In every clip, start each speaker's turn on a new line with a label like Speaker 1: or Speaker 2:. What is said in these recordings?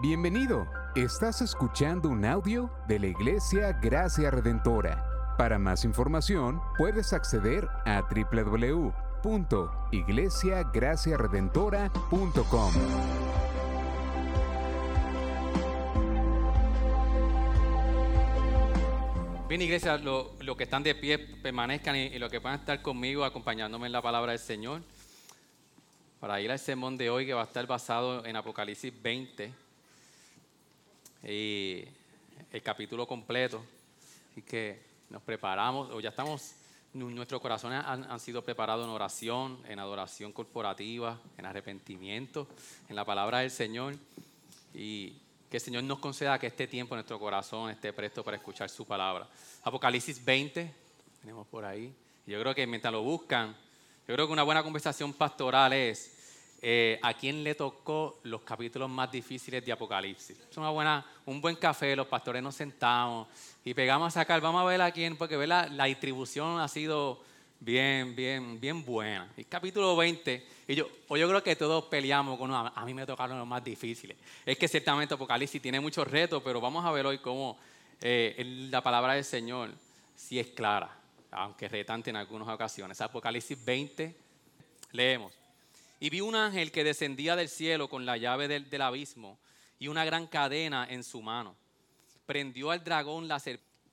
Speaker 1: Bienvenido. Estás escuchando un audio de la Iglesia Gracia Redentora. Para más información, puedes acceder a www.iglesiagraciaredentora.com.
Speaker 2: Bien, iglesia, lo, lo que están de pie permanezcan y, y lo que puedan estar conmigo acompañándome en la palabra del Señor. Para ir al sermón de hoy que va a estar basado en Apocalipsis 20 y el capítulo completo. Así que nos preparamos, o ya estamos, nu- nuestros corazones han, han sido preparados en oración, en adoración corporativa, en arrepentimiento, en la palabra del Señor. Y que el Señor nos conceda que este tiempo en nuestro corazón esté presto para escuchar su palabra. Apocalipsis 20, tenemos por ahí. Yo creo que mientras lo buscan, yo creo que una buena conversación pastoral es eh, a quién le tocó los capítulos más difíciles de Apocalipsis. Es una buena, un buen café, los pastores nos sentamos y pegamos a sacar, vamos a ver a quién, porque ver la, distribución ha sido bien, bien, bien buena. El capítulo 20, y yo, o yo creo que todos peleamos con, "No, a, mí me tocaron los más difíciles. Es que ciertamente Apocalipsis tiene muchos retos, pero vamos a ver hoy cómo eh, la palabra del Señor sí es clara, aunque retante en algunas ocasiones. Apocalipsis 20, leemos. Y vi un ángel que descendía del cielo con la llave del, abismo y una gran cadena en su mano. Prendió al dragón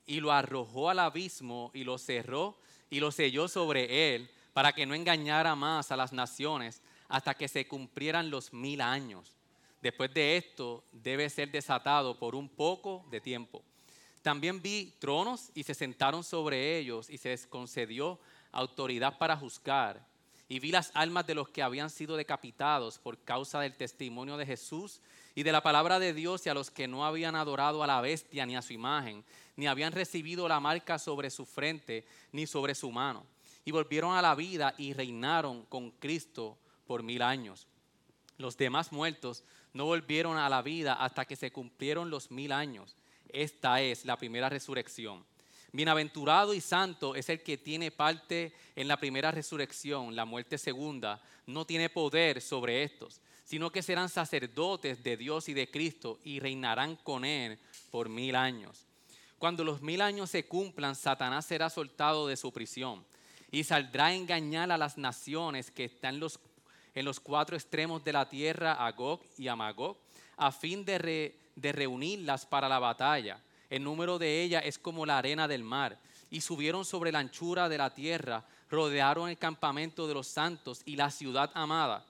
Speaker 2: y lo arrojó al abismo y lo cerró y lo selló sobre él para que no engañara más a las naciones hasta que se cumplieran los mil años. Después de esto debe ser desatado por un poco de tiempo. También vi tronos y se sentaron sobre ellos y se les concedió autoridad para juzgar. Y vi las almas de los que habían sido decapitados por causa del testimonio de Jesús y de la palabra de Dios y a los que no habían adorado a la bestia ni a su imagen, ni habían recibido la marca sobre su frente ni sobre su mano. Y volvieron a la vida y reinaron con Cristo por mil años. Los demás muertos no volvieron a la vida hasta que se cumplieron los mil años. Esta es la primera resurrección. Bienaventurado y santo es el que tiene parte en la primera resurrección. La muerte segunda no tiene poder sobre estos, sino que serán sacerdotes de Dios y de Cristo y reinarán con él por mil años. Cuando los mil años se cumplan, Satanás será soltado de su prisión y saldrá a engañar a las naciones que están en los cuatro extremos de la tierra, a y a a fin de reunirlas para la batalla. El número de ellas es como la arena del mar. Y subieron sobre la anchura de la tierra, rodearon el campamento de los santos y la ciudad amada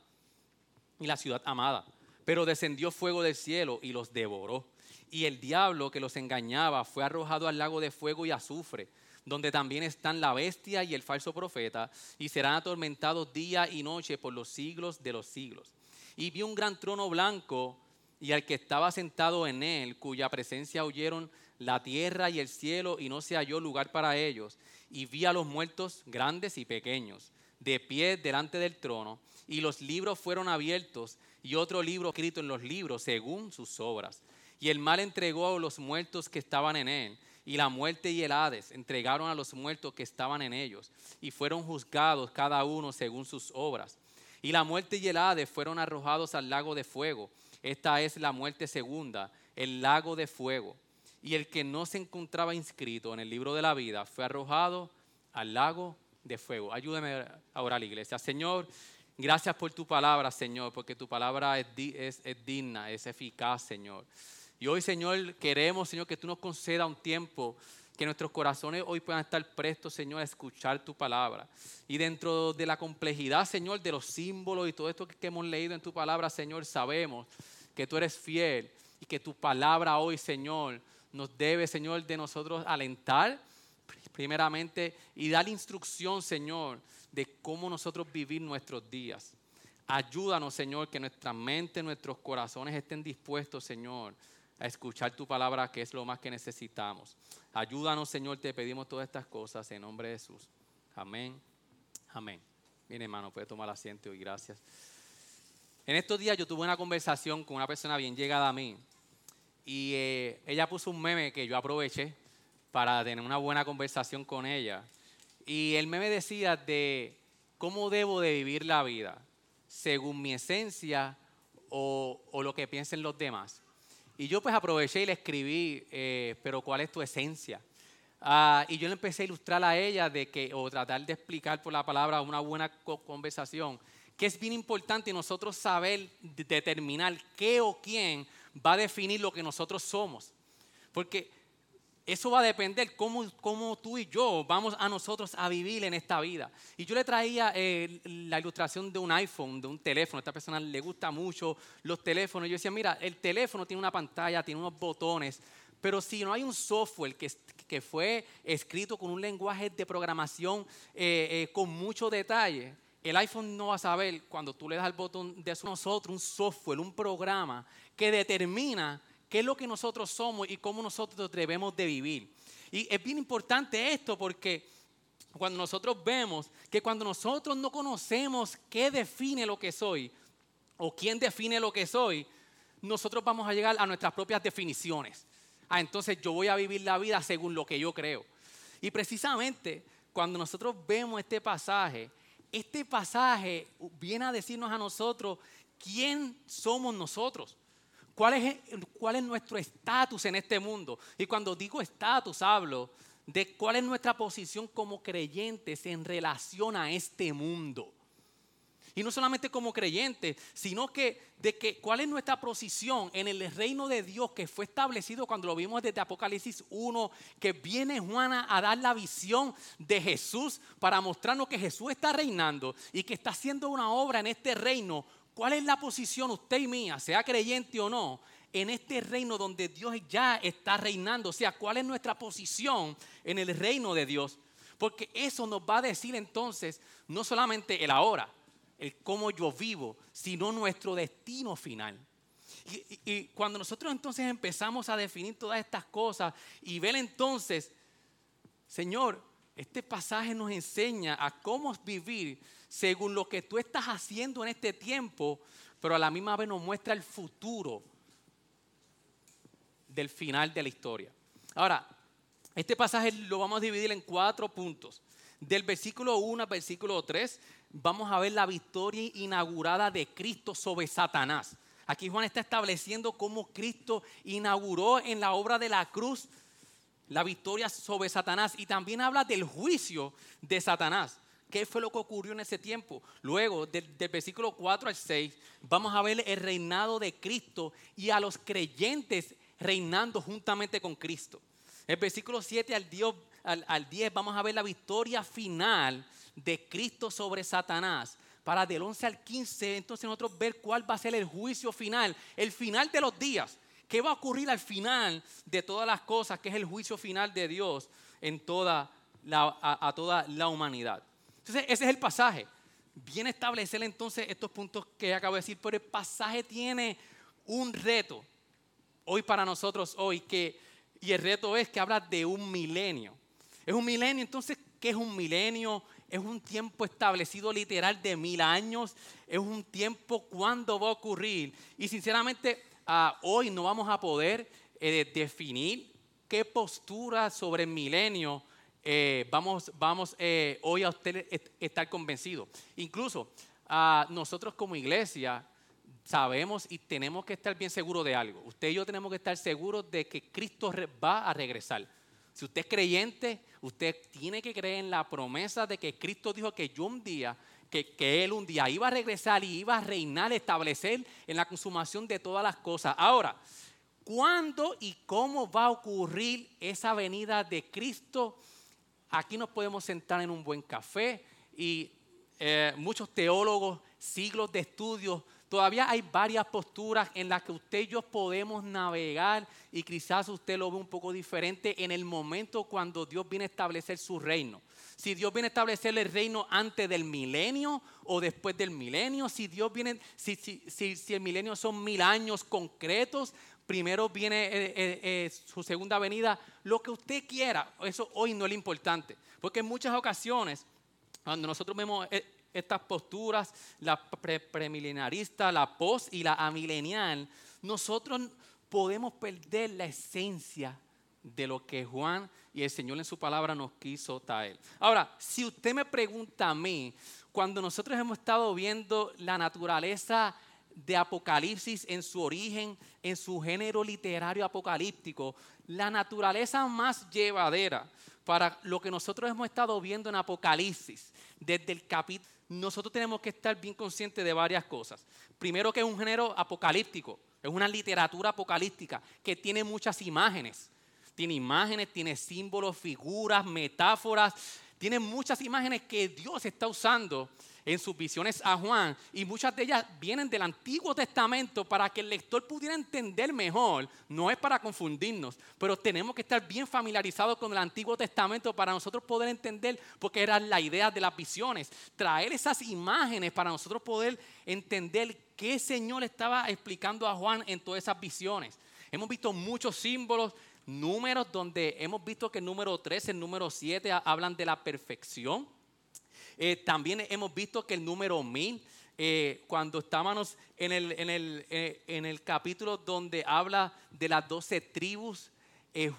Speaker 2: y la ciudad amada. Pero descendió fuego del cielo y los devoró. Y el diablo que los engañaba fue arrojado al lago de fuego y azufre, donde también están la bestia y el falso profeta, y serán atormentados día y noche por los siglos de los siglos. Y vi un gran trono blanco y al que estaba sentado en él, cuya presencia oyeron la tierra y el cielo, y no se halló lugar para ellos. Y vi a los muertos grandes y pequeños, de pie delante del trono, y los libros fueron abiertos, y otro libro escrito en los libros según sus obras. Y el mal entregó a los muertos que estaban en él, y la muerte y el Hades entregaron a los muertos que estaban en ellos, y fueron juzgados cada uno según sus obras. Y la muerte y el Hades fueron arrojados al lago de fuego. Esta es la muerte segunda, el lago de fuego. Y el que no se encontraba inscrito en el libro de la vida fue arrojado al lago de fuego. Ayúdame a orar, iglesia. Señor, gracias por tu palabra, Señor, porque tu palabra es, es digna, es eficaz, Señor. Y hoy, Señor, queremos, Señor, que tú nos conceda un tiempo que nuestros corazones hoy puedan estar prestos, Señor, a escuchar tu palabra. Y dentro de la complejidad, Señor, de los símbolos y todo esto que hemos leído en tu palabra, Señor, sabemos que tú eres fiel y que tu palabra hoy, Señor, nos debe, Señor, de nosotros alentar primeramente y dar instrucción, Señor, de cómo nosotros vivir nuestros días. Ayúdanos, Señor, que nuestra mente, nuestros corazones estén dispuestos, Señor, a escuchar tu palabra, que es lo más que necesitamos. Ayúdanos, Señor, te pedimos todas estas cosas en nombre de Jesús. Amén. Amén. Bien, hermano, puede tomar asiento y gracias. En estos días yo tuve una conversación con una persona bien llegada a mí y eh, ella puso un meme que yo aproveché para tener una buena conversación con ella. Y el meme decía de cómo debo de vivir la vida, según mi esencia o, o lo que piensen los demás. y yo pues aproveché y le escribí, eh, pero ¿cuál es tu esencia? Ah, y yo le empecé a ilustrar a ella de que, o tratar de explicar por la palabra una buena conversación, que es bien importante nosotros saber determinar qué o quién va a definir lo que nosotros somos. Porque eso va a depender cómo, cómo, tú y yo vamos a nosotros a vivir en esta vida. Y yo le traía eh, la ilustración de un iPhone, de un teléfono. A esta persona le gusta mucho los teléfonos. Yo decía, mira, el teléfono tiene una pantalla, tiene unos botones, pero si no hay un software que, que fue escrito con un lenguaje de programación eh, eh, con mucho detalle, el iPhone no va a saber cuando tú le das el botón de nosotros un software, un programa que determina qué es lo que nosotros somos y cómo nosotros debemos de vivir. Y es bien importante esto porque cuando nosotros vemos que cuando nosotros no conocemos qué define lo que soy o quién define lo que soy, nosotros vamos a llegar a nuestras propias definiciones. Ah, entonces yo voy a vivir la vida según lo que yo creo. Y precisamente cuando nosotros vemos este pasaje, este pasaje viene a decirnos a nosotros quién somos nosotros. ¿Cuál es, cuál es nuestro estatus en este mundo? Y cuando digo estatus, hablo de cuál es nuestra posición como creyentes en relación a este mundo. Y no solamente como creyentes, sino que de que cuál es nuestra posición en el reino de Dios que fue establecido cuando lo vimos desde Apocalipsis 1, que viene Juana a dar la visión de Jesús para mostrarnos que Jesús está reinando y que está haciendo una obra en este reino ¿Cuál es la posición usted y mía, sea creyente o no, en este reino donde Dios ya está reinando? O sea, ¿cuál es nuestra posición en el reino de Dios? Porque eso nos va a decir entonces no solamente el ahora, el cómo yo vivo, sino nuestro destino final. Y, cuando nosotros entonces empezamos a definir todas estas cosas y ver entonces, Señor, este pasaje nos enseña a cómo vivir según lo que tú estás haciendo en este tiempo, pero a la misma vez nos muestra el futuro del final de la historia. Ahora, este pasaje lo vamos a dividir en cuatro puntos. Del versículo 1 al versículo 3 vamos a ver la victoria inaugurada de Cristo sobre Satanás. Aquí Juan está estableciendo cómo Cristo inauguró en la obra de la cruz la victoria sobre Satanás y también habla del juicio de Satanás. ¿Qué fue lo que ocurrió en ese tiempo? Luego, del, versículo 4 al 6, vamos a ver el reinado de Cristo y a los creyentes reinando juntamente con Cristo. El versículo 7 al 10, al 10 vamos a ver la victoria final de Cristo sobre Satanás. Para del 11 al 15, entonces nosotros ver cuál va a ser el juicio final, el final de los días. ¿Qué va a ocurrir al final de todas las cosas, que es el juicio final de Dios en toda a, toda la humanidad? Entonces, ese es el pasaje. Viene a establecer entonces estos puntos que acabo de decir, pero el pasaje tiene un reto hoy para nosotros hoy, que, y el reto es que habla de un milenio. Es un milenio, entonces, ¿qué es un milenio? Es un tiempo establecido literal de mil años, es un tiempo cuando va a ocurrir. Y sinceramente, Ah, hoy no vamos a poder eh, definir qué postura sobre el milenio eh, vamos, vamos eh, hoy a usted estar convencido. Incluso ah, nosotros como iglesia sabemos y tenemos que estar bien seguros de algo. Usted y yo tenemos que estar seguros de que Cristo va a regresar. Si usted es creyente, usted tiene que creer en la promesa de que Cristo dijo que yo un día que, Él un día iba a regresar y iba a reinar, establecer en la consumación de todas las cosas. Ahora, ¿cuándo y cómo va a ocurrir esa venida de Cristo? Aquí nos podemos sentar en un buen café y eh, muchos teólogos, siglos de estudios, todavía hay varias posturas en las que usted y yo podemos navegar y quizás usted lo ve un poco diferente en el momento cuando Dios viene a establecer su reino. Si Dios viene a establecer el reino antes del milenio o después del milenio, si Dios viene, si, si, el milenio son mil años concretos, primero viene eh, eh, eh, su segunda venida, lo que usted quiera, eso hoy no es lo importante, porque en muchas ocasiones, cuando nosotros vemos estas posturas, la premilenarista, la post y la amilenial, nosotros podemos perder la esencia de lo que Juan y el Señor en su palabra nos quiso traer. Ahora, si usted me pregunta a mí, cuando nosotros hemos estado viendo la naturaleza de Apocalipsis en su origen, en su género literario apocalíptico, la naturaleza más llevadera para lo que nosotros hemos estado viendo en Apocalipsis, desde el capítulo, nosotros tenemos que estar bien conscientes de varias cosas. Primero que es un género apocalíptico, es una literatura apocalíptica que tiene muchas imágenes. Tiene imágenes, tiene símbolos, figuras, metáforas, tiene muchas imágenes que Dios está usando en sus visiones a Juan y muchas de ellas vienen del Antiguo Testamento para que el lector pudiera entender mejor. No es para confundirnos, pero tenemos que estar bien familiarizados con el Antiguo Testamento para nosotros poder entender, porque era la idea de las visiones, traer esas imágenes para nosotros poder entender qué Señor estaba explicando a Juan en todas esas visiones. Hemos visto muchos símbolos, números donde hemos visto que el número 13, el número 7 hablan de la perfección eh, también hemos visto que el número mil, eh, cuando estábamos en el, en, el, eh, en el, capítulo donde habla de las doce tribus,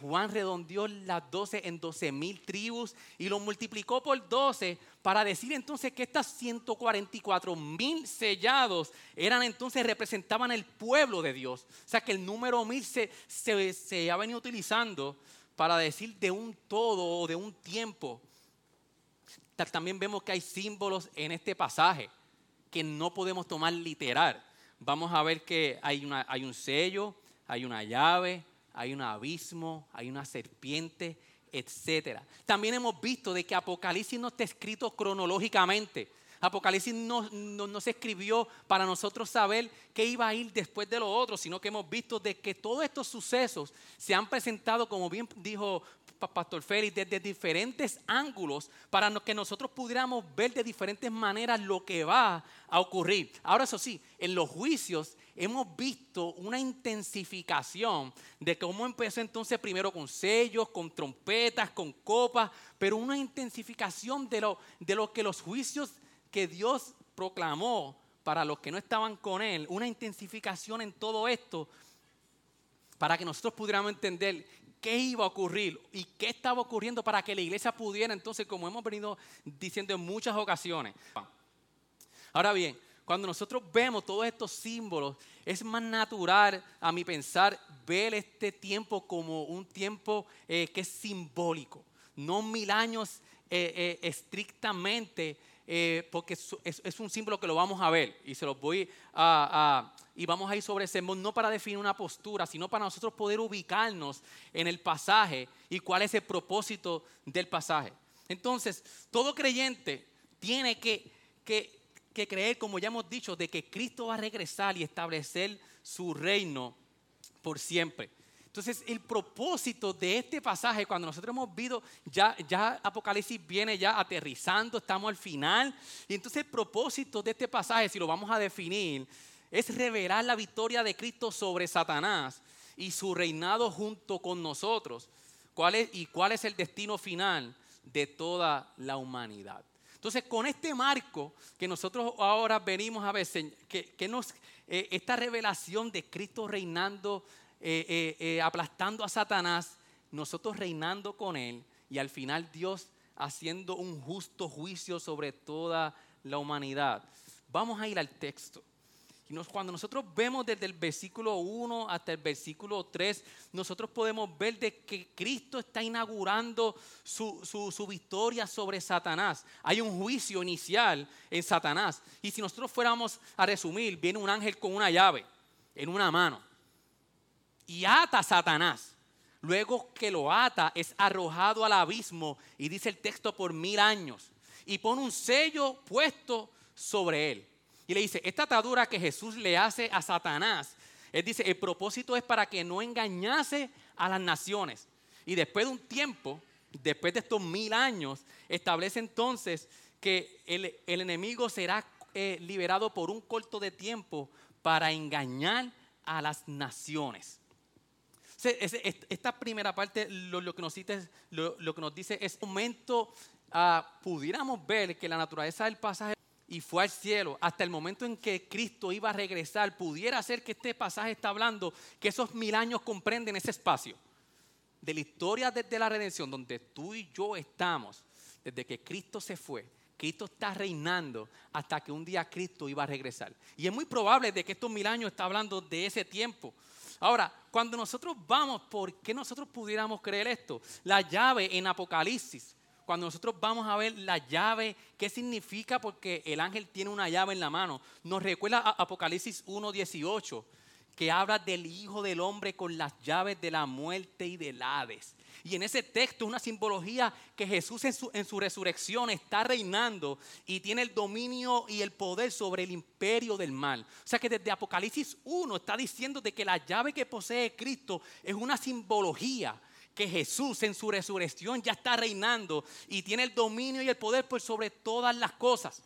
Speaker 2: Juan redondeó las doce en doce mil tribus y lo multiplicó por doce para decir entonces que estas 144 mil sellados eran entonces representaban el pueblo de Dios. O sea que el número mil se, se, se ha venido utilizando para decir de un todo o de un tiempo también vemos que hay símbolos en este pasaje que no podemos tomar literal. Vamos a ver que hay, una, hay un sello, hay una llave, hay un abismo, hay una serpiente, etc. También hemos visto de que Apocalipsis no está escrito cronológicamente. Apocalipsis no, no, se escribió para nosotros saber qué iba a ir después de lo otro, sino que hemos visto de que todos estos sucesos se han presentado, como bien dijo Pastor Félix, desde diferentes ángulos para que nosotros pudiéramos ver de diferentes maneras lo que va a ocurrir. Ahora eso sí, en los juicios hemos visto una intensificación de cómo empezó entonces primero con sellos, con trompetas, con copas, pero una intensificación de lo, de lo que los juicios que Dios proclamó para los que no estaban con Él, una intensificación en todo esto para que nosotros pudiéramos entender qué iba a ocurrir y qué estaba ocurriendo para que la iglesia pudiera entonces, como hemos venido diciendo en muchas ocasiones. Ahora bien, cuando nosotros vemos todos estos símbolos, es más natural a mi pensar ver este tiempo como un tiempo eh, que es simbólico, no mil años eh, eh, estrictamente eh, porque es, un símbolo que lo vamos a ver y se los voy a, y vamos a ir sobre ese no para definir una postura, sino para nosotros poder ubicarnos en el pasaje y cuál es el propósito del pasaje. Entonces, todo creyente tiene que, que, que creer, como ya hemos dicho, de que Cristo va a regresar y establecer su reino por siempre. Entonces, el propósito de este pasaje, cuando nosotros hemos visto, ya, Apocalipsis viene ya aterrizando, estamos al final. Y entonces el propósito de este pasaje, si lo vamos a definir, es revelar la victoria de Cristo sobre Satanás y su reinado junto con nosotros. ¿Cuál es, ¿Y cuál es el destino final de toda la humanidad? Entonces, con este marco que nosotros ahora venimos a ver, que, eh, esta revelación de Cristo reinando eh, eh, eh, aplastando a Satanás, nosotros reinando con él y al final Dios haciendo un justo juicio sobre toda la humanidad. Vamos a ir al texto. Y cuando nosotros vemos desde el versículo 1 hasta el versículo 3, nosotros podemos ver de que Cristo está inaugurando su, su, victoria sobre Satanás. Hay un juicio inicial en Satanás. Y si nosotros fuéramos a resumir, viene un ángel con una llave en una mano y ata a Satanás. Luego que lo ata, es arrojado al abismo, y dice el texto, por mil años. Y pone un sello puesto sobre él. Y le dice, esta atadura que Jesús le hace a Satanás, él dice, el propósito es para que no engañase a las naciones. Y después de un tiempo, después de estos mil años, establece entonces que el, enemigo será eh, liberado por un corto de tiempo para engañar a las naciones. Esta primera parte lo, que, nos dice, es un momento, ah, pudiéramos ver que la naturaleza del pasaje y fue al cielo hasta el momento en que Cristo iba a regresar, pudiera ser que este pasaje está hablando que esos mil años comprenden ese espacio de la historia desde la redención, donde tú y yo estamos, desde que Cristo se fue, Cristo está reinando hasta que un día Cristo iba a regresar. Y es muy probable de que estos mil años está hablando de ese tiempo. Ahora, cuando nosotros vamos, ¿por qué nosotros pudiéramos creer esto? La llave en Apocalipsis, cuando nosotros vamos a ver la llave, ¿qué significa? Porque el ángel tiene una llave en la mano. Nos recuerda a Apocalipsis 1.18, que habla del Hijo del Hombre con las llaves de la muerte y del Hades. Y en ese texto una simbología que Jesús en su, en su, resurrección está reinando y tiene el dominio y el poder sobre el imperio del mal. O sea que desde Apocalipsis 1 está diciendo de que la llave que posee Cristo es una simbología que Jesús en su resurrección ya está reinando y tiene el dominio y el poder sobre todas las cosas.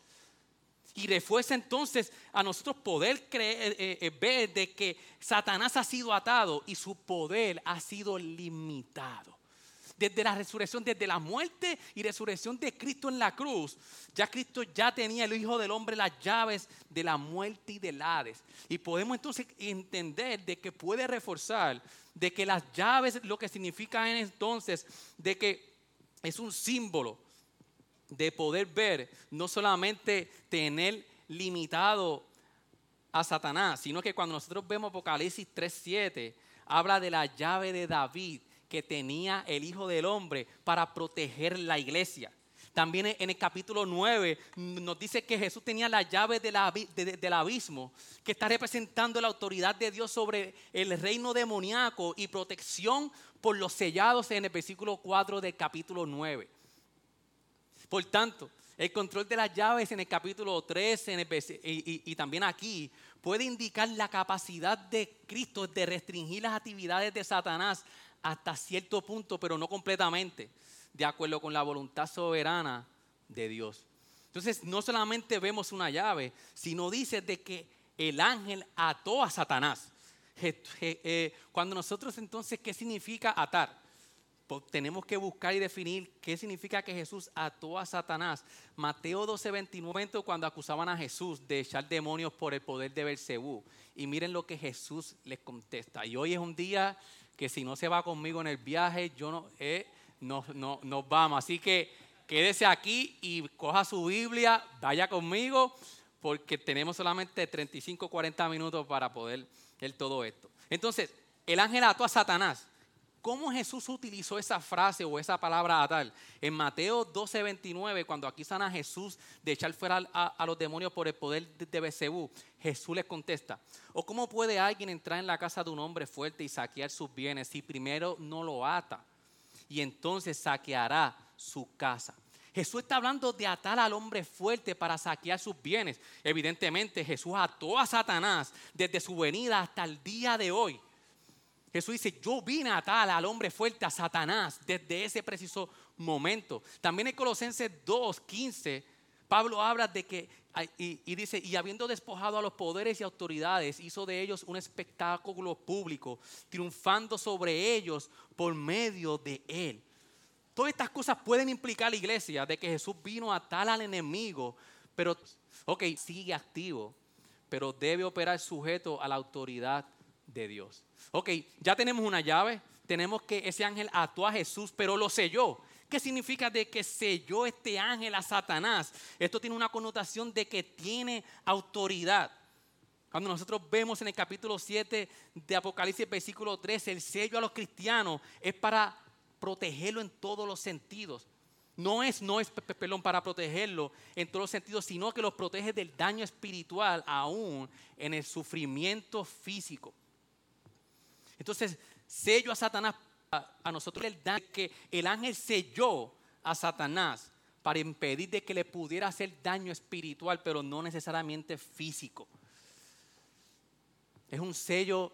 Speaker 2: Y refuerza entonces a nosotros poder creer, eh, eh, ver de que Satanás ha sido atado y su poder ha sido limitado. Desde la resurrección, desde la muerte y resurrección de Cristo en la cruz, ya Cristo ya tenía el Hijo del Hombre las llaves de la muerte y del Hades. Y podemos entonces entender de que puede reforzar de que las llaves lo que significa entonces de que es un símbolo de poder ver, no solamente tener limitado a Satanás, sino que cuando nosotros vemos Apocalipsis 3.7, habla de la llave de David que tenía el Hijo del Hombre para proteger la iglesia. También en el capítulo 9 nos dice que Jesús tenía la llave del abismo, que está representando la autoridad de Dios sobre el reino demoníaco y protección por los sellados en el versículo 4 del capítulo 9. Por tanto, el control de las llaves en el capítulo 3 y, también aquí puede indicar la capacidad de Cristo de restringir las actividades de Satanás hasta cierto punto, pero no completamente, de acuerdo con la voluntad soberana de Dios. Entonces, no solamente vemos una llave, sino dice de que el ángel ató a Satanás. Eh, cuando nosotros entonces, ¿qué significa atar? Tenemos que buscar y definir qué significa que Jesús ató a Satanás. Mateo 12, 29, cuando acusaban a Jesús de echar demonios por el poder de Belcebú. Y miren lo que Jesús les contesta. Y hoy es un día que si no se va conmigo en el viaje, yo no, eh, no, no, nos vamos. Así que quédese aquí y coja su Biblia, vaya conmigo, porque tenemos solamente 35, 40 minutos para poder ver todo esto. Entonces, el ángel ató a Satanás. ¿Cómo Jesús utilizó esa frase o esa palabra atar? En Mateo 12, 29, cuando aquí sana Jesús de echar fuera a, los demonios por el poder de, de Jesús les contesta, ¿o cómo puede alguien entrar en la casa de un hombre fuerte y saquear sus bienes si primero no lo ata? Y entonces saqueará su casa. Jesús está hablando de atar al hombre fuerte para saquear sus bienes. Evidentemente Jesús ató a Satanás desde su venida hasta el día de hoy. Jesús dice, yo vine a atar al hombre fuerte, a Satanás, desde ese preciso momento. También en Colosenses 2, 15, Pablo habla de que, y, dice, y habiendo despojado a los poderes y autoridades, hizo de ellos un espectáculo público, triunfando sobre ellos por medio de él. Todas estas cosas pueden implicar la iglesia de que Jesús vino a atar al enemigo, pero, ok, sigue activo, pero debe operar sujeto a la autoridad de Dios. Ok, ya tenemos una llave, tenemos que ese ángel ató a Jesús, pero lo selló. ¿Qué significa de que selló este ángel a Satanás? Esto tiene una connotación de que tiene autoridad. Cuando nosotros vemos en el capítulo 7 de Apocalipsis, versículo 13, el sello a los cristianos es para protegerlo en todos los sentidos. No es, no es pelón para protegerlo en todos los sentidos, sino que los protege del daño espiritual aún en el sufrimiento físico. Entonces, sello a Satanás a, nosotros el daño que el ángel selló a Satanás para impedir de que le pudiera hacer daño espiritual, pero no necesariamente físico. Es un sello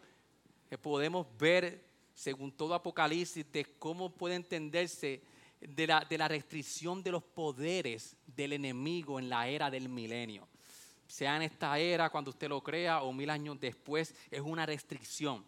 Speaker 2: que podemos ver, según todo Apocalipsis, de cómo puede entenderse de la, de la restricción de los poderes del enemigo en la era del milenio. Sea en esta era, cuando usted lo crea, o mil años después, es una restricción.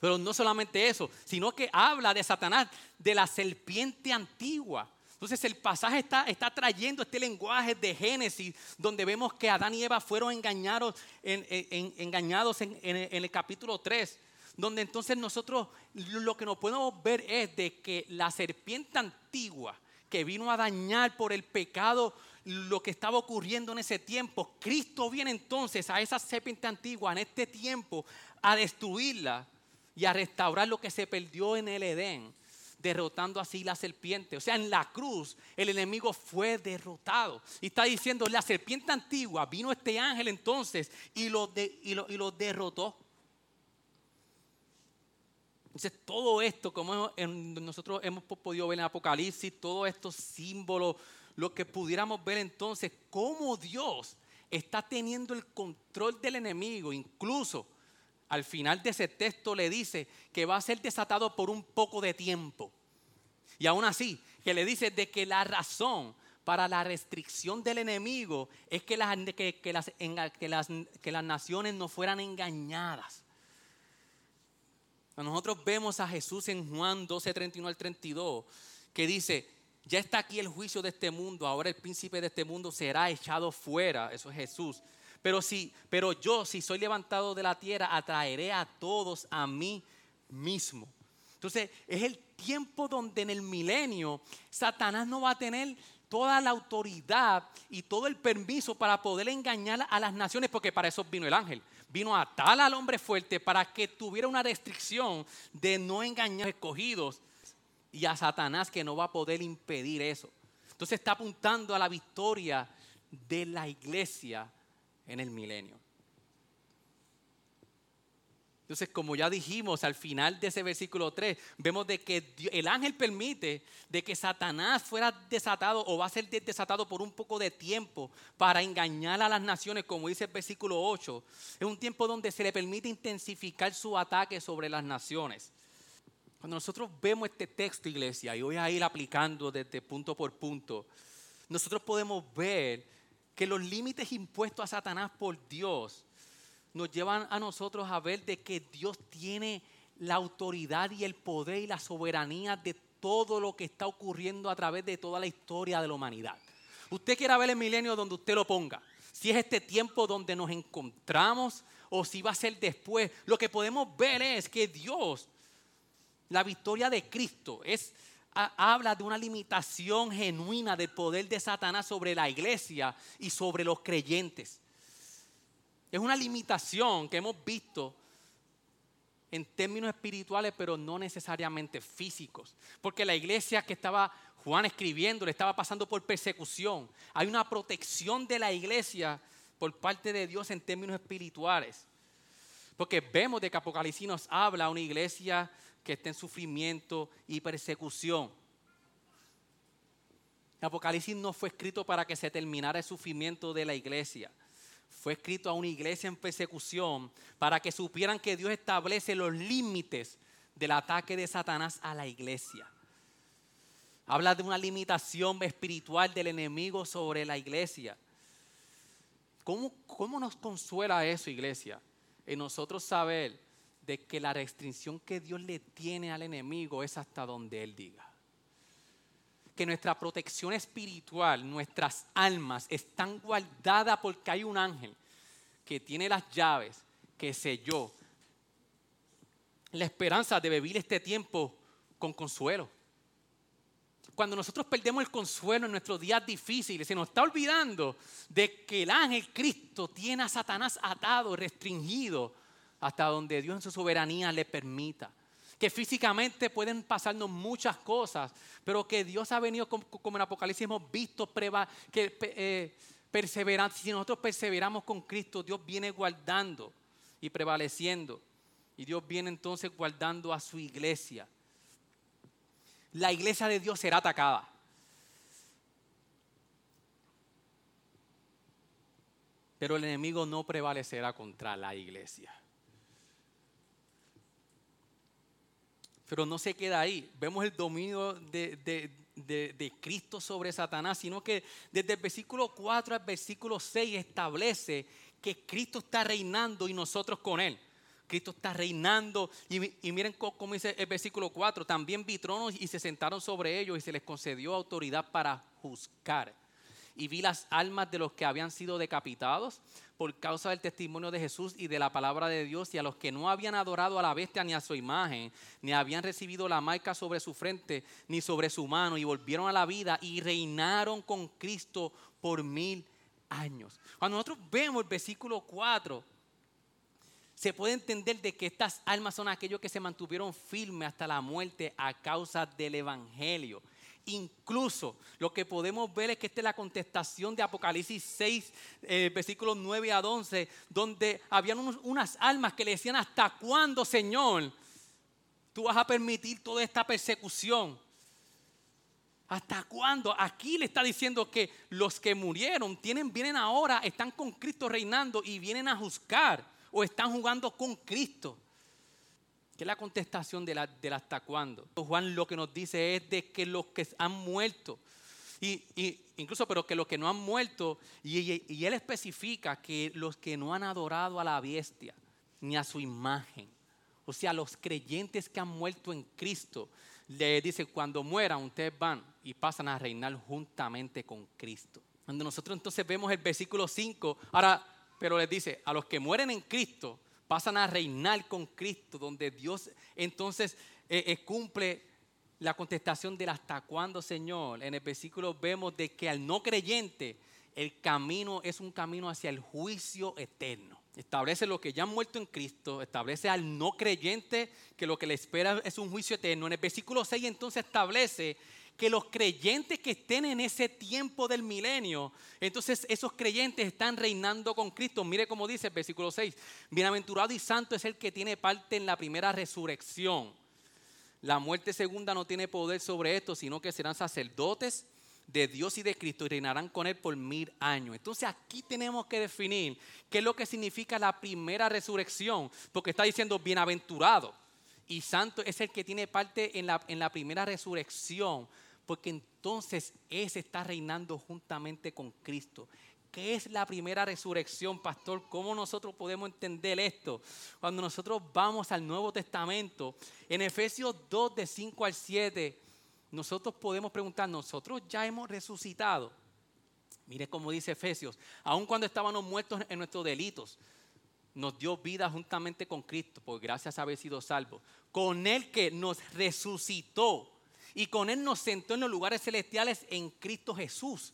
Speaker 2: Pero no solamente eso, sino que habla de Satanás, de la serpiente antigua. Entonces el pasaje está, está trayendo este lenguaje de Génesis, donde vemos que Adán y Eva fueron engañados en, engañados en, el capítulo 3, donde entonces nosotros lo que nos podemos ver es de que la serpiente antigua que vino a dañar por el pecado lo que estaba ocurriendo en ese tiempo. Cristo viene entonces a esa serpiente antigua en este tiempo a destruirla y a restaurar lo que se perdió en el Edén, derrotando así la serpiente. O sea, en la cruz el enemigo fue derrotado. Y está diciendo, la serpiente antigua, vino este ángel entonces y lo, y lo derrotó. Entonces, todo esto, como nosotros hemos podido ver en Apocalipsis, todos estos símbolos, lo que pudiéramos ver entonces, cómo Dios está teniendo el control del enemigo, incluso al final de ese texto le dice que va a ser desatado por un poco de tiempo. Y aún así, que le dice de que la razón para la restricción del enemigo es que las, que, las, que las naciones no fueran engañadas. Nosotros vemos a Jesús en Juan 12, 31 al 32, que dice, ya está aquí el juicio de este mundo, ahora el príncipe de este mundo será echado fuera, eso es Jesús. Pero, si, pero yo, si soy levantado de la tierra, atraeré a todos a mí mismo. Entonces, es el tiempo donde en el milenio Satanás no va a tener toda la autoridad y todo el permiso para poder engañar a las naciones, porque para eso vino el ángel vino a tal al hombre fuerte para que tuviera una restricción de no engañar a los escogidos y a Satanás que no va a poder impedir eso. Entonces está apuntando a la victoria de la iglesia en el milenio. Entonces, como ya dijimos al final de ese versículo 3, vemos de que el ángel permite de que Satanás fuera desatado o va a ser desatado por un poco de tiempo para engañar a las naciones, como dice el versículo 8. Es un tiempo donde se le permite intensificar su ataque sobre las naciones. Cuando nosotros vemos este texto, iglesia, y voy a ir aplicando desde punto por punto, nosotros podemos ver que los límites impuestos a Satanás por Dios nos llevan a nosotros a ver de que Dios tiene la autoridad y el poder y la soberanía de todo lo que está ocurriendo a través de toda la historia de la humanidad. Usted quiere ver el milenio donde usted lo ponga. Si es este tiempo donde nos encontramos o si va a ser después. Lo que podemos ver es que Dios, la victoria de Cristo, es, habla de una limitación genuina del poder de Satanás sobre la iglesia y sobre los creyentes. Es una limitación que hemos visto en términos espirituales, pero no necesariamente físicos. Porque la iglesia que estaba Juan escribiendo le estaba pasando por persecución. Hay una protección de la iglesia por parte de Dios en términos espirituales. Porque vemos de que Apocalipsis nos habla una iglesia que está en sufrimiento y persecución. Apocalipsis no fue escrito para que se terminara el sufrimiento de la iglesia fue escrito a una iglesia en persecución para que supieran que Dios establece los límites del ataque de Satanás a la iglesia. Habla de una limitación espiritual del enemigo sobre la iglesia. ¿Cómo, cómo nos consuela eso, iglesia? En nosotros saber de que la restricción que Dios le tiene al enemigo es hasta donde Él diga que nuestra protección espiritual, nuestras almas están guardadas porque hay un ángel que tiene las llaves, que selló la esperanza de vivir este tiempo con consuelo. Cuando nosotros perdemos el consuelo en nuestros días difíciles, se nos está olvidando de que el ángel Cristo tiene a Satanás atado, restringido, hasta donde Dios en su soberanía le permita que físicamente pueden pasarnos muchas cosas, pero que Dios ha venido, como, en Apocalipsis hemos visto, que eh, si nosotros perseveramos con Cristo, Dios viene guardando y prevaleciendo. Y Dios viene entonces guardando a su iglesia. La iglesia de Dios será atacada. Pero el enemigo no prevalecerá contra la iglesia. Pero no se queda ahí. Vemos el dominio de, Cristo sobre Satanás, sino que desde el versículo 4 al versículo 6 establece que Cristo está reinando y nosotros con Él. Cristo está reinando. Y, miren cómo dice el versículo 4. También vi tronos y se sentaron sobre ellos y se les concedió autoridad para juzgar. Y vi las almas de los que habían sido decapitados por causa del testimonio de Jesús y de la palabra de Dios, y a los que no habían adorado a la bestia ni a su imagen, ni habían recibido la marca sobre su frente ni sobre su mano, y volvieron a la vida y reinaron con Cristo por mil años. Cuando nosotros vemos el versículo 4, se puede entender de que estas almas son aquellos que se mantuvieron firmes hasta la muerte a causa del Evangelio. Incluso lo que podemos ver es que esta es la contestación de Apocalipsis 6, eh, versículos 9 a 11, donde habían unas almas que le decían, ¿hasta cuándo, Señor? Tú vas a permitir toda esta persecución. ¿Hasta cuándo? Aquí le está diciendo que los que murieron tienen, vienen ahora, están con Cristo reinando y vienen a juzgar o están jugando con Cristo. ¿Qué es la contestación de la, del hasta cuándo? Juan lo que nos dice es de que los que han muerto, y, incluso pero que los que no han muerto, y, y él especifica que los que no han adorado a la bestia ni a su imagen, o sea, los creyentes que han muerto en Cristo, le dice, cuando mueran ustedes van y pasan a reinar juntamente con Cristo. Cuando nosotros entonces vemos el versículo 5, ahora pero les dice, a los que mueren en Cristo pasan a reinar con Cristo, donde Dios entonces eh, eh, cumple la contestación del hasta cuándo, Señor. En el versículo vemos de que al no creyente el camino es un camino hacia el juicio eterno. Establece lo que ya han muerto en Cristo, establece al no creyente que lo que le espera es un juicio eterno. En el versículo 6 entonces establece que los creyentes que estén en ese tiempo del milenio, entonces esos creyentes están reinando con Cristo. Mire cómo dice el versículo 6, bienaventurado y santo es el que tiene parte en la primera resurrección. La muerte segunda no tiene poder sobre esto, sino que serán sacerdotes de Dios y de Cristo y reinarán con Él por mil años. Entonces aquí tenemos que definir qué es lo que significa la primera resurrección, porque está diciendo bienaventurado y santo es el que tiene parte en la, en la primera resurrección porque entonces ese está reinando juntamente con Cristo. ¿Qué es la primera resurrección, pastor? ¿Cómo nosotros podemos entender esto? Cuando nosotros vamos al Nuevo Testamento, en Efesios 2, de 5 al 7, nosotros podemos preguntar, ¿nosotros ya hemos resucitado? Mire cómo dice Efesios, aun cuando estábamos muertos en nuestros delitos, nos dio vida juntamente con Cristo, por gracias a haber sido salvos. Con Él que nos resucitó y con Él nos sentó en los lugares celestiales en Cristo Jesús.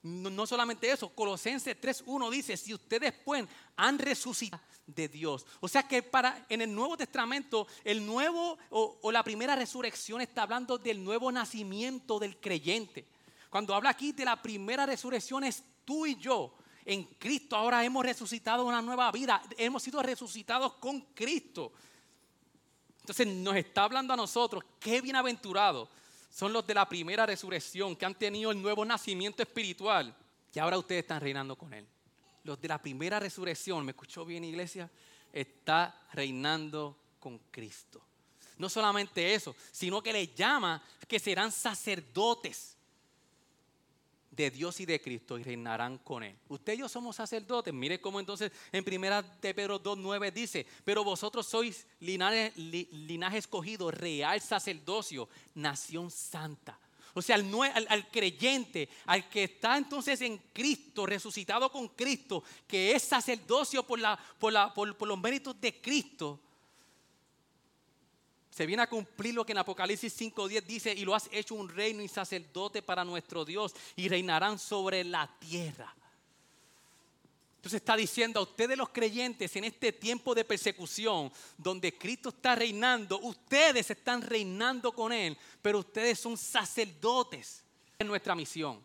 Speaker 2: No, solamente eso, Colosenses 3.1 dice, si ustedes pueden, han resucitado de Dios. O sea que para, en el Nuevo Testamento, el nuevo o, o la primera resurrección está hablando del nuevo nacimiento del creyente. Cuando habla aquí de la primera resurrección es tú y yo. En Cristo ahora hemos resucitado una nueva vida. Hemos sido resucitados con Cristo. Entonces nos está hablando a nosotros, qué bienaventurados son los de la primera resurrección, que han tenido el nuevo nacimiento espiritual, que ahora ustedes están reinando con Él. Los de la primera resurrección, ¿me escuchó bien iglesia? Está reinando con Cristo. No solamente eso, sino que les llama que serán sacerdotes de Dios y de Cristo y reinarán con Él. Usted y yo somos sacerdotes. Mire cómo entonces en primera de Pedro 2.9 dice, pero vosotros sois linaje, escogido, real sacerdocio, nación santa. O sea, al, al, creyente, al que está entonces en Cristo, resucitado con Cristo, que es sacerdocio por, la, por, la, por los méritos de Cristo, se viene a cumplir lo que en Apocalipsis 5.10 dice, y lo has hecho un reino y sacerdote para nuestro Dios, y reinarán sobre la tierra. Entonces está diciendo a ustedes los creyentes en este tiempo de persecución, donde Cristo está reinando, ustedes están reinando con Él, pero ustedes son sacerdotes en nuestra misión.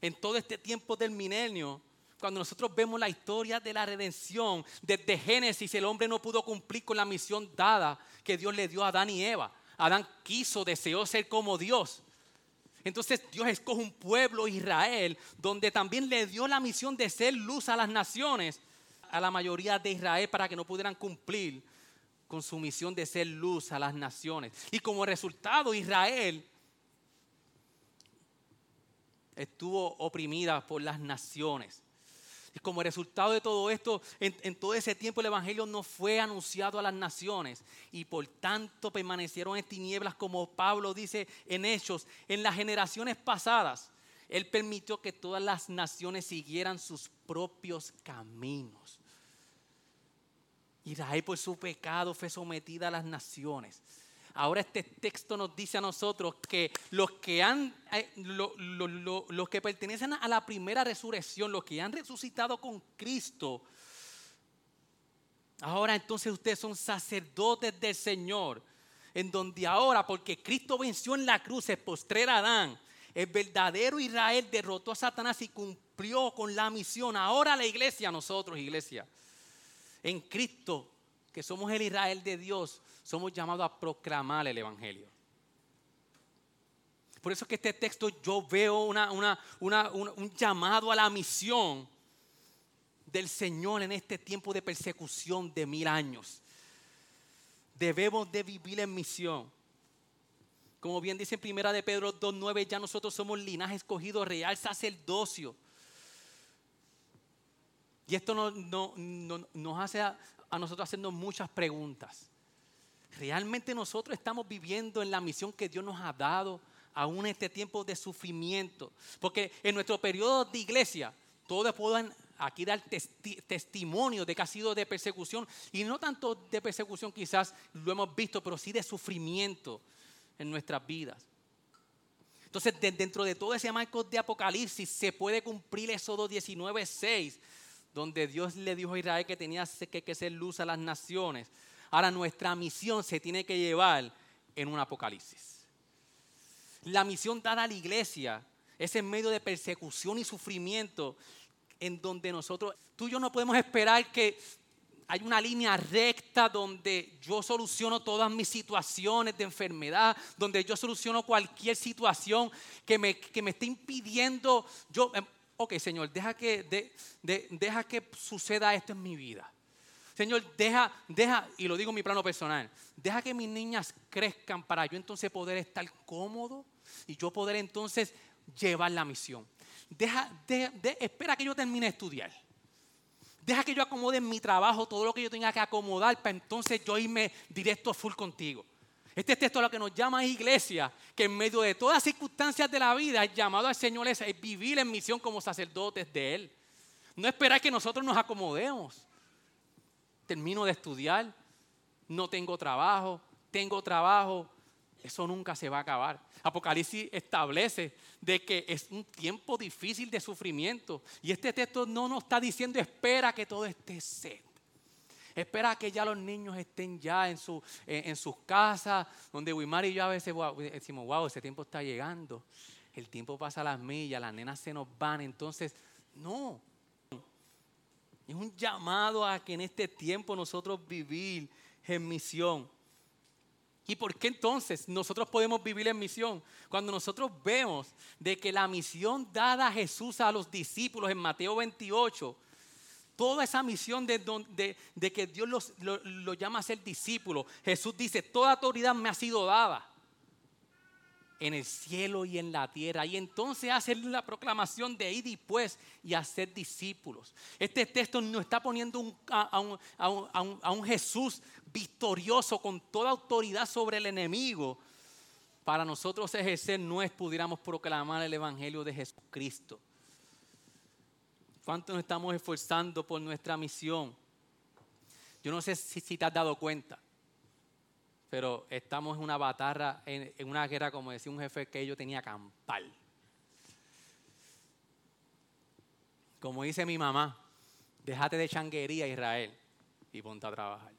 Speaker 2: En todo este tiempo del milenio, cuando nosotros vemos la historia de la redención, desde Génesis el hombre no pudo cumplir con la misión dada que Dios le dio a Adán y Eva. Adán quiso, deseó ser como Dios. Entonces Dios escoge un pueblo, Israel, donde también le dio la misión de ser luz a las naciones, a la mayoría de Israel, para que no pudieran cumplir con su misión de ser luz a las naciones. Y como resultado, Israel estuvo oprimida por las naciones. Como resultado de todo esto, en, todo ese tiempo el Evangelio no fue anunciado a las naciones y por tanto permanecieron en tinieblas como Pablo dice en Hechos, en las generaciones pasadas. Él permitió que todas las naciones siguieran sus propios caminos. Israel por su pecado fue sometida a las naciones. Ahora este texto nos dice a nosotros que los que han, eh, los que pertenecen a la primera resurrección, los que han resucitado con Cristo, ahora entonces ustedes son sacerdotes del Señor, en donde ahora, porque Cristo venció en la cruz, el postrer Adán, el verdadero Israel derrotó a Satanás y cumplió con la misión. Ahora la iglesia, nosotros, iglesia, en Cristo, que somos el Israel de Dios, somos llamados a proclamar el Evangelio. Por eso es que este texto yo veo un llamado a la misión del Señor en este tiempo de persecución de mil años. Debemos de vivir en misión. Como bien dice en primera de Pedro 2.9, ya nosotros somos linaje escogido, real sacerdocio. Y esto nos hace a, nosotros hacernos muchas preguntas. ¿Realmente nosotros estamos viviendo en la misión que Dios nos ha dado aún en este tiempo de sufrimiento? Porque en nuestro periodo de iglesia, todos pueden aquí dar testimonio de que ha sido de persecución. Y no tanto de persecución quizás lo hemos visto, pero sí de sufrimiento en nuestras vidas. Entonces, dentro de todo ese marco de Apocalipsis, se puede cumplir Éxodo 19:6, donde Dios le dijo a Israel que tenía que, que ser luz a las naciones. Ahora, nuestra misión se tiene que llevar en un Apocalipsis. La misión dada a la iglesia es en medio de persecución y sufrimiento, en donde nosotros, tú y yo no podemos esperar que hay una línea recta donde yo soluciono todas mis situaciones de enfermedad, donde yo soluciono cualquier situación que me, que me esté impidiendo. Yo, em, ok, Señor, deja que, deja que suceda esto en mi vida. Señor, deja, deja, y lo digo en mi plano personal, deja que mis niñas crezcan para yo entonces poder estar cómodo y yo poder entonces llevar la misión. Deja, espera que yo termine de estudiar Deja que yo acomode en mi trabajo todo lo que yo tenga que acomodar para entonces yo irme directo a full contigo. Este texto lo que nos llama a iglesia, que en medio de todas las circunstancias de la vida, el llamado al Señor es vivir en misión como sacerdotes de Él. No esperar que nosotros nos acomodemos. Termino de estudiar, no tengo trabajo, tengo trabajo, eso nunca se va a acabar. Apocalipsis establece de que es un tiempo difícil de sufrimiento. Y este texto no nos está diciendo espera que todo esté set. Espera que ya los niños estén ya en, su, en, sus casas, donde Wimar y yo a veces decimos, wow, ese tiempo está llegando. El tiempo pasa a las millas, las nenas se nos van. Entonces, no. Es un llamado a que en este tiempo nosotros vivir en misión. ¿Y por qué entonces nosotros podemos vivir en misión? Cuando nosotros vemos de que la misión dada a Jesús a los discípulos en Mateo 28, toda esa misión de, de, que Dios los, lo, llama a ser discípulos, Jesús dice, toda autoridad me ha sido dada en el cielo y en la tierra. Y entonces hacer la proclamación de ir después y hacer discípulos. Este texto nos está poniendo a, un, a un Jesús victorioso con toda autoridad sobre el enemigo, para nosotros ejercer no es pudiéramos proclamar el Evangelio de Jesucristo. ¿Cuánto nos estamos esforzando por nuestra misión? Yo no sé si, te has dado cuenta, pero estamos en una batalla, en, una guerra, como decía un jefe que yo tenía campal. Como dice mi mamá, déjate de changuería Israel y ponte a trabajar.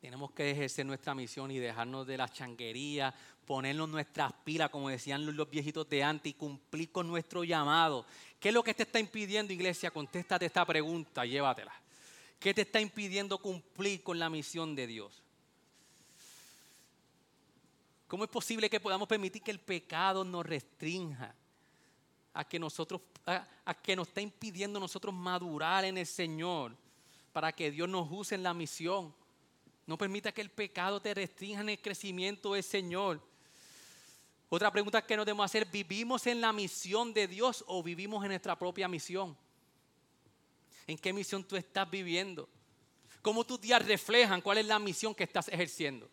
Speaker 2: Tenemos que ejercer nuestra misión y dejarnos de la changuería, ponernos nuestras pilas, como decían los viejitos de antes, y cumplir con nuestro llamado. ¿Qué es lo que te está impidiendo, iglesia? Contéstate esta pregunta, llévatela. ¿Qué te está impidiendo cumplir con la misión de Dios? ¿Cómo es posible que podamos permitir que el pecado nos restrinja? A que nosotros, a, a que nos está impidiendo nosotros madurar en el Señor para que Dios nos use en la misión. No permita que el pecado te restrinja en el crecimiento del Señor. Otra pregunta que nos debemos hacer, ¿vivimos en la misión de Dios o vivimos en nuestra propia misión? ¿En qué misión tú estás viviendo? ¿Cómo tus días reflejan cuál es la misión que estás ejerciendo?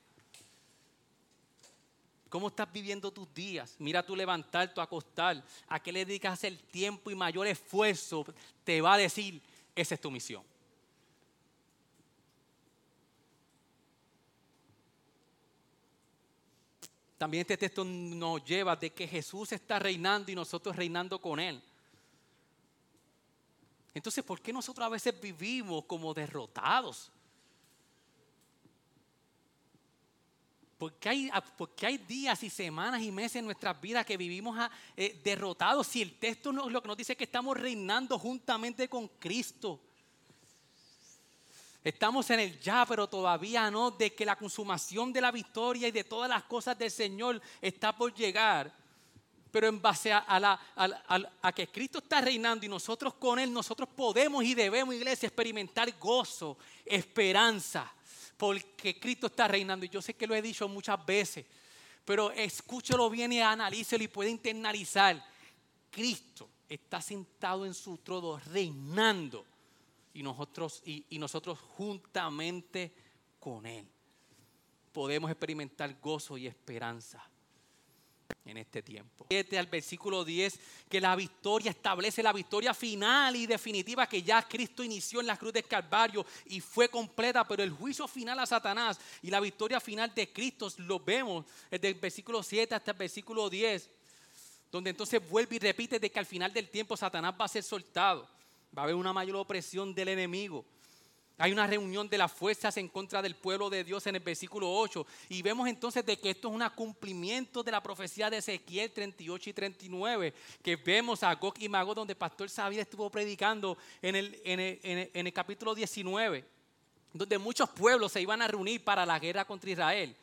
Speaker 2: ¿Cómo estás viviendo tus días? Mira tu levantar, tu acostar. ¿A qué le dedicas el tiempo y mayor esfuerzo? Te va a decir, esa es tu misión. También este texto nos lleva de que Jesús está reinando y nosotros reinando con Él. Entonces, ¿por qué nosotros a veces vivimos como derrotados? Porque hay, porque hay días y semanas y meses en nuestras vidas que vivimos ah, eh, derrotados. Si el texto no, lo que nos dice es que estamos reinando juntamente con Cristo. Estamos en el ya, pero todavía no, de que la consumación de la victoria y de todas las cosas del Señor está por llegar. Pero en base a, la, a, que Cristo está reinando y nosotros con Él, nosotros podemos y debemos, iglesia, experimentar gozo, esperanza, porque Cristo está reinando. Y yo sé que lo he dicho muchas veces, pero escúchalo bien y analícelo y puede internalizar. Cristo está sentado en su trono reinando y nosotros, y, nosotros juntamente con Él podemos experimentar gozo y esperanza en este tiempo. al versículo 10, que la victoria establece la victoria final y definitiva que ya Cristo inició en la cruz del Calvario y fue completa, pero el juicio final a Satanás y la victoria final de Cristo lo vemos desde el versículo 7 hasta el versículo 10, donde entonces vuelve y repite de que al final del tiempo Satanás va a ser soltado. Va a haber una mayor opresión del enemigo. Hay una reunión de las fuerzas en contra del pueblo de Dios en el versículo 8. Y vemos entonces de que esto es un cumplimiento de la profecía de Ezequiel 38 y 39, que vemos a Gog y Magog donde el pastor Sabina estuvo predicando en el, en, el, en el capítulo 19, donde muchos pueblos se iban a reunir para la guerra contra Israel.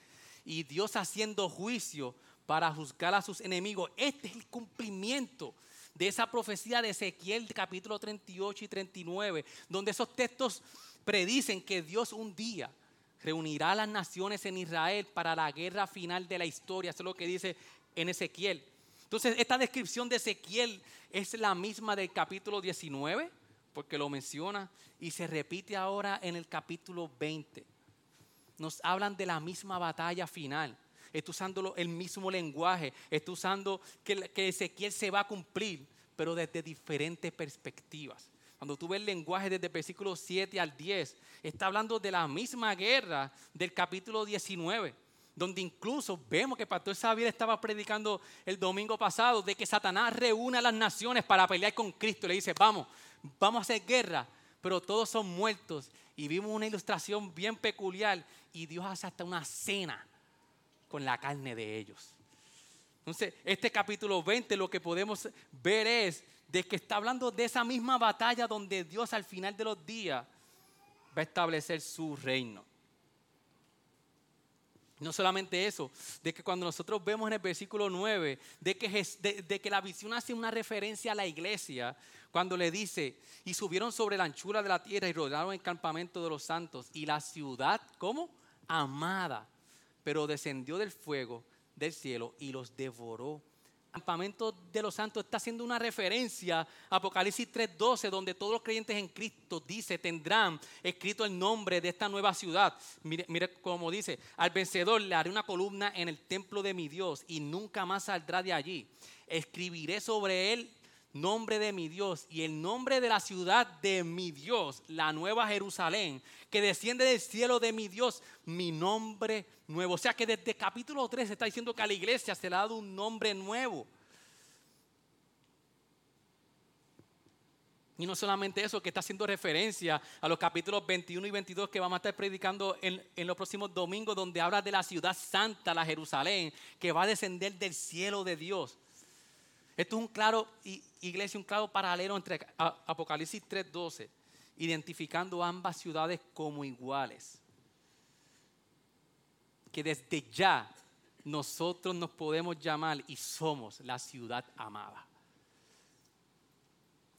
Speaker 2: Y Dios haciendo juicio para juzgar a sus enemigos. Este es el cumplimiento de esa profecía de Ezequiel capítulo 38 y 39, donde esos textos predicen que Dios un día reunirá a las naciones en Israel para la guerra final de la historia. Eso es lo que dice en Ezequiel. Entonces, esta descripción de Ezequiel es la misma del capítulo 19, porque lo menciona, y se repite ahora en el capítulo 20. Nos hablan de la misma batalla final está usando el mismo lenguaje, está usando que, Ezequiel se va a cumplir, pero desde diferentes perspectivas. Cuando tú ves el lenguaje desde el versículo 7 al 10, está hablando de la misma guerra del capítulo 19, donde incluso vemos que pastor Xavier estaba predicando el domingo pasado de que Satanás reúne a las naciones para pelear con Cristo. Le dice, vamos, vamos a hacer guerra, pero todos son muertos. Y vimos una ilustración bien peculiar y Dios hace hasta una cena con la carne de ellos. Entonces, este capítulo 20 lo que podemos ver es de que está hablando de esa misma batalla donde Dios al final de los días va a establecer su reino. No solamente eso, de que cuando nosotros vemos en el versículo 9, de que, la visión hace una referencia a la iglesia, cuando le dice, y subieron sobre la anchura de la tierra y rodearon el campamento de los santos y la ciudad, ¿cómo? Amada pero descendió del fuego del cielo y los devoró. El campamento de los santos está haciendo una referencia a Apocalipsis 3:12, donde todos los creyentes en Cristo, dice, tendrán escrito el nombre de esta nueva ciudad. Mire, mire cómo dice, al vencedor le haré una columna en el templo de mi Dios y nunca más saldrá de allí. Escribiré sobre él nombre de mi Dios y el nombre de la ciudad de mi Dios, la nueva Jerusalén, que desciende del cielo de mi Dios, mi nombre nuevo. O sea que desde capítulo 3 está diciendo que a la iglesia se le ha dado un nombre nuevo. Y no solamente eso, que está haciendo referencia a los capítulos 21 y 22 que vamos a estar predicando en, en, los próximos domingos, donde habla de la ciudad santa, la Jerusalén, que va a descender del cielo de Dios. Esto es un claro, iglesia, un claro paralelo entre Apocalipsis 3:12, identificando ambas ciudades como iguales. Que desde ya nosotros nos podemos llamar y somos la ciudad amada.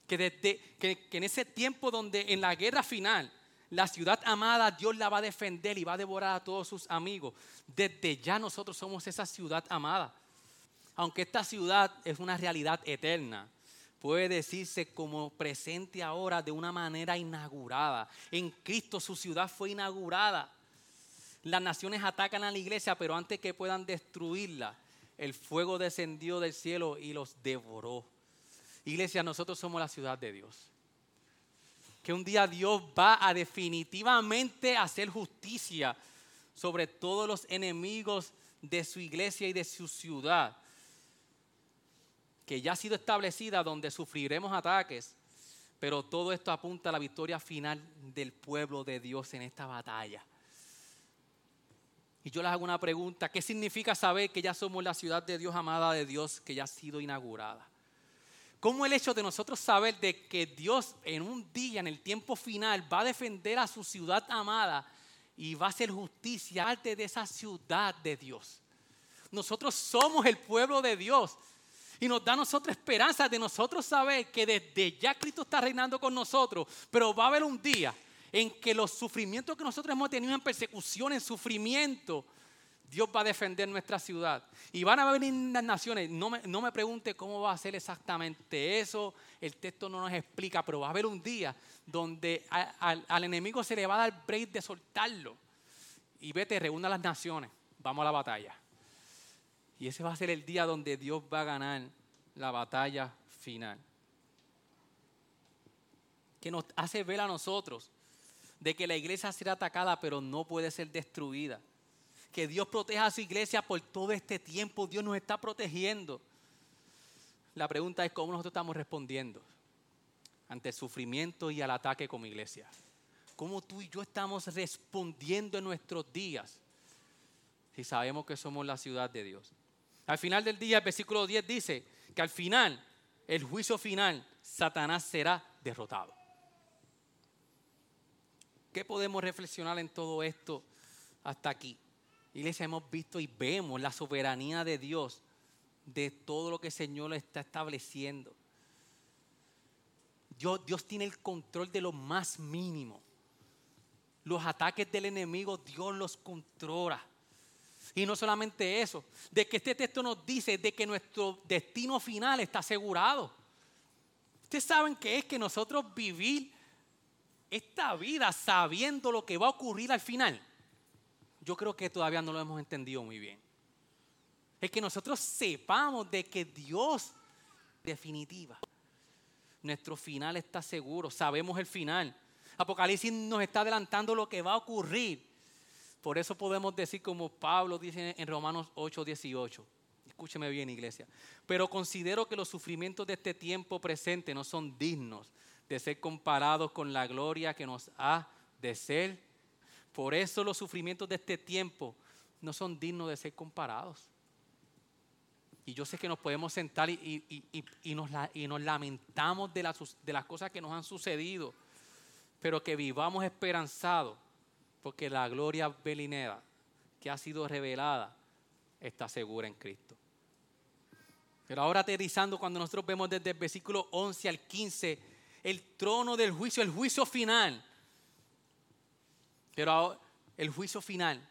Speaker 2: Que, desde, que, en ese tiempo donde en la guerra final la ciudad amada Dios la va a defender y va a devorar a todos sus amigos, desde ya nosotros somos esa ciudad amada aunque esta ciudad es una realidad eterna, puede decirse como presente ahora de una manera inaugurada. En Cristo su ciudad fue inaugurada. las naciones atacan a la iglesia, pero antes que puedan destruirla, el fuego descendió del cielo y los devoró. Iglesia, nosotros somos la ciudad de Dios. Que un día Dios va a definitivamente hacer justicia sobre todos los enemigos de su iglesia y de su ciudad, que ya ha sido establecida donde sufriremos ataques, pero todo esto apunta a la victoria final del pueblo de Dios en esta batalla. Y yo les hago una pregunta, ¿qué significa saber que ya somos la ciudad de Dios amada de Dios que ya ha sido inaugurada? ¿Cómo el hecho de nosotros saber de que Dios en un día, en el tiempo final, va a defender a su ciudad amada y va a hacer justicia de esa ciudad de Dios? Nosotros somos el pueblo de Dios. Y nos da a nosotros esperanza de nosotros saber que desde ya Cristo está reinando con nosotros, pero va a haber un día en que los sufrimientos que nosotros hemos tenido en persecución, en sufrimiento, Dios va a defender nuestra ciudad. Y van a venir las naciones. No me, no me pregunte cómo va a ser exactamente eso. El texto no nos explica, pero va a haber un día donde al enemigo se le va a dar break de soltarlo. Y vete, reúna las naciones. Vamos a la batalla. Y ese va a ser el día donde Dios va a ganar la batalla final. Que nos hace ver a nosotros de que la iglesia será atacada, pero no puede ser destruida. Que Dios proteja a su iglesia por todo este tiempo. Dios nos está protegiendo. La pregunta es cómo nosotros estamos respondiendo ante el sufrimiento y al ataque como iglesia. ¿Cómo tú y yo estamos respondiendo en nuestros días si sabemos que somos la ciudad de Dios? Al final del día, el versículo 10 dice que al final, el juicio final, Satanás será derrotado. ¿Qué podemos reflexionar en todo esto hasta aquí? Iglesia, hemos visto y vemos la soberanía de Dios de todo lo que el Señor está estableciendo. Dios, Dios tiene el control de lo más mínimo. Los ataques del enemigo, Dios los controla. Y no solamente eso, de que este texto nos dice de que nuestro destino final está asegurado. Ustedes saben que es que nosotros vivir esta vida sabiendo lo que va a ocurrir al final, yo creo que todavía no lo hemos entendido muy bien. Es que nosotros sepamos de que Dios, definitiva, nuestro final está seguro, sabemos el final. Apocalipsis nos está adelantando lo que va a ocurrir. Por eso podemos decir como Pablo dice en Romanos 8, 18. Escúcheme bien, iglesia. Pero considero que los sufrimientos de este tiempo presente no son dignos de ser comparados con la gloria que nos ha de ser. Por eso los sufrimientos de este tiempo no son dignos de ser comparados. Y yo sé que nos podemos sentar y, nos, nos, lamentamos de las, de las cosas que nos han sucedido, pero que vivamos esperanzados, porque la gloria belinera que ha sido revelada está segura en Cristo. Pero ahora aterrizando, cuando nosotros vemos desde el versículo 11 al 15, el trono del juicio, el juicio final. Pero el juicio final,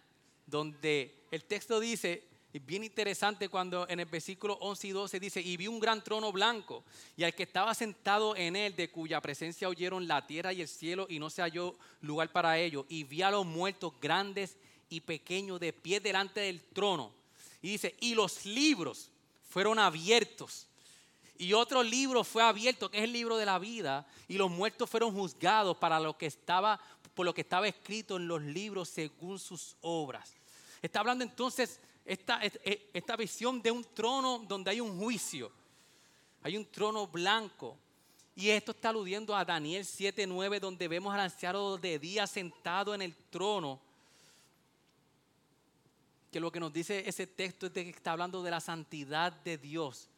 Speaker 2: donde el texto dice, bien interesante cuando en el versículo 11 y 12 dice, y vi un gran trono blanco, y al que estaba sentado en él, de cuya presencia oyeron la tierra y el cielo, y no se halló lugar para ello, y vi a los muertos grandes y pequeños de pie delante del trono. Y dice, y los libros fueron abiertos y otro libro fue abierto, que es el libro de la vida, y los muertos fueron juzgados para lo que estaba, por lo que estaba escrito en los libros según sus obras. Está hablando entonces esta, esta visión de un trono donde hay un juicio. Hay un trono blanco. Y esto está aludiendo a Daniel 7:9, donde vemos al anciano de día sentado en el trono. Que lo que nos dice ese texto es que está hablando de la santidad de Dios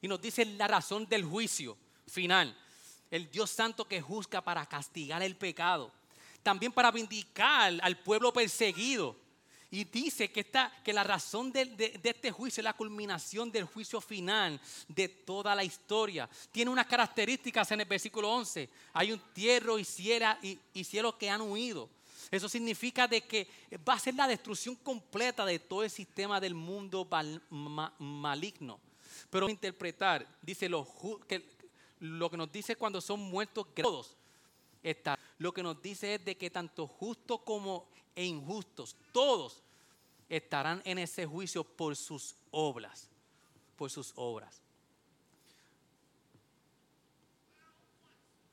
Speaker 2: y nos dice la razón del juicio final. El Dios Santo que juzga para castigar el pecado. También para vindicar al pueblo perseguido. Y dice que, esta, que la razón de, este juicio es la culminación del juicio final de toda la historia. Tiene unas características en el versículo 11. Hay un tierra y, cielo que han huido. Eso significa de que va a ser la destrucción completa de todo el sistema del mundo maligno. Pero interpretar, dice lo que, lo que nos dice cuando son muertos todos. está. Lo que nos dice es de que tanto justos como e injustos, todos estarán en ese juicio por sus obras, por sus obras.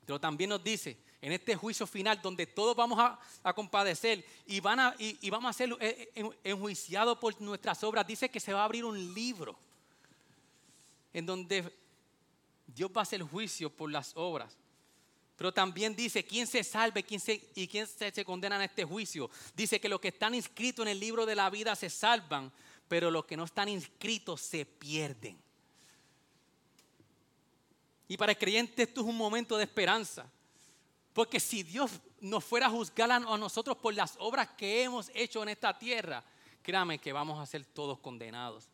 Speaker 2: Pero también nos dice, en este juicio final, donde todos vamos a, compadecer y, van a, y, vamos a ser eh, eh, enjuiciados por nuestras obras, dice que se va a abrir un libro en donde Dios va a hacer juicio por las obras. Pero también dice quién se salve quién se, y quién se, condena en este juicio. Dice que los que están inscritos en el libro de la vida se salvan, pero los que no están inscritos se pierden. Y para el creyente esto es un momento de esperanza. Porque si Dios nos fuera a juzgar a nosotros por las obras que hemos hecho en esta tierra, créame que vamos a ser todos condenados.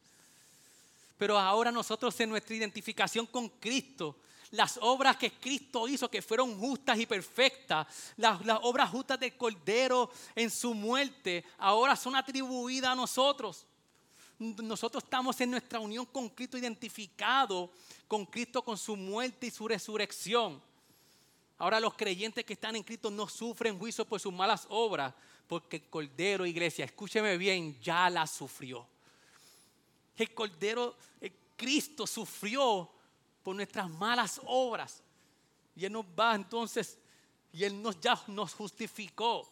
Speaker 2: Pero ahora nosotros en nuestra identificación con Cristo, las obras que Cristo hizo, que fueron justas y perfectas, las, las obras justas del Cordero en su muerte, ahora son atribuidas a nosotros nosotros estamos en nuestra unión con Cristo identificado con Cristo, con su muerte y su resurrección. Ahora los creyentes que están en Cristo no sufren juicio por sus malas obras, porque el Cordero, iglesia, escúcheme bien, ya la sufrió. El Cordero, Cristo sufrió por nuestras malas obras. Y Él nos va entonces, y Él nos, ya nos justificó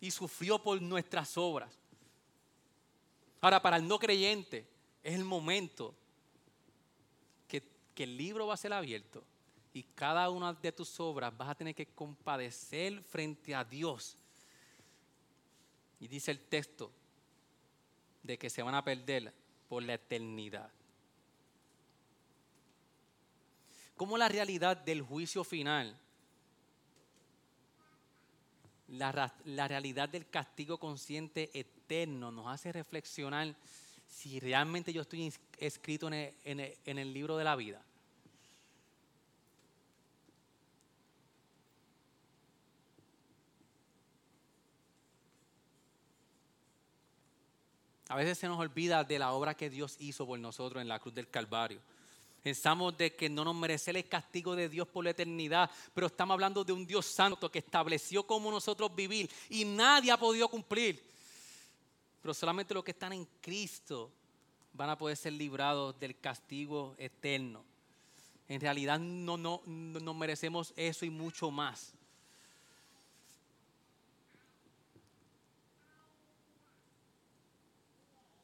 Speaker 2: y sufrió por nuestras obras. Ahora, para el no creyente, es el momento que, que el libro va a ser abierto y cada una de tus obras vas a tener que compadecer frente a Dios. Y dice el texto de que se van a perder por la eternidad. Como la realidad del juicio final, la, la realidad del castigo consciente eterno nos hace reflexionar si realmente yo estoy escrito en el libro de la vida. A veces se nos olvida de la obra que Dios hizo por nosotros en la cruz del Calvario. Pensamos de que no nos merece el castigo de Dios por la eternidad, pero estamos hablando de un Dios santo que estableció cómo nosotros vivir y nadie ha podido cumplir. Pero solamente los que están en Cristo van a poder ser librados del castigo eterno. En realidad no, no, no merecemos eso y mucho más.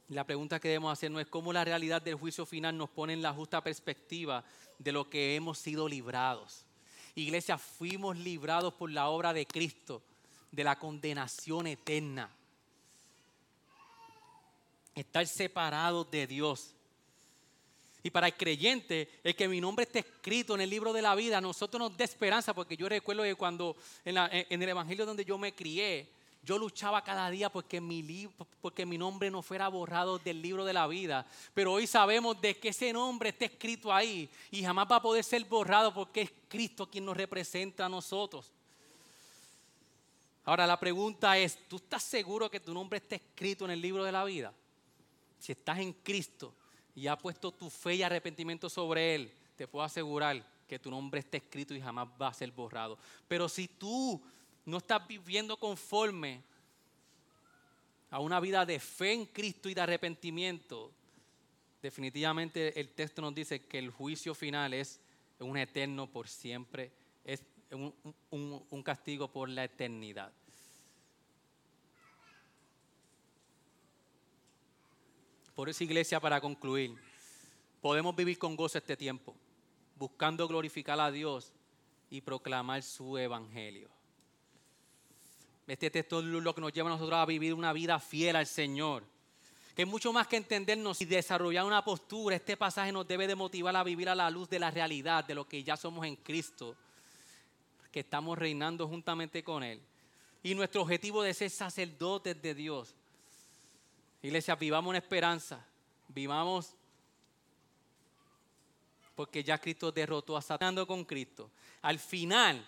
Speaker 2: La pregunta que debemos hacer no es cómo la realidad del juicio final nos pone en la justa perspectiva de lo que hemos sido librados. Iglesia, fuimos librados por la obra de Cristo de la condenación eterna. Estar separados de Dios. Y para el creyente, el que mi nombre esté escrito en el libro de la vida, nosotros nos da esperanza, porque yo recuerdo que cuando en el evangelio donde yo me crié, yo luchaba cada día porque mi, nombre no fuera borrado del libro de la vida. Pero hoy sabemos de que ese nombre está escrito ahí y jamás va a poder ser borrado porque es Cristo quien nos representa a nosotros. Ahora la pregunta es, ¿tú estás seguro que tu nombre está escrito en el libro de la vida? Si estás en Cristo y has puesto tu fe y arrepentimiento sobre Él, te puedo asegurar que tu nombre está escrito y jamás va a ser borrado. Pero si tú no estás viviendo conforme a una vida de fe en Cristo y de arrepentimiento, definitivamente el texto nos dice que el juicio final es un eterno por siempre, es un, castigo por la eternidad. Por esa iglesia, para concluir, podemos vivir con gozo este tiempo, buscando glorificar a Dios y proclamar su evangelio. Este texto es lo que nos lleva a nosotros a vivir una vida fiel al Señor. Que es mucho más que entendernos y desarrollar una postura. Este pasaje nos debe de motivar a vivir a la luz de la realidad, de lo que ya somos en Cristo, que estamos reinando juntamente con Él. Y nuestro objetivo de ser sacerdotes de Dios. Iglesia, vivamos una esperanza, vivamos porque ya Cristo derrotó a Satanás con Cristo. Al final,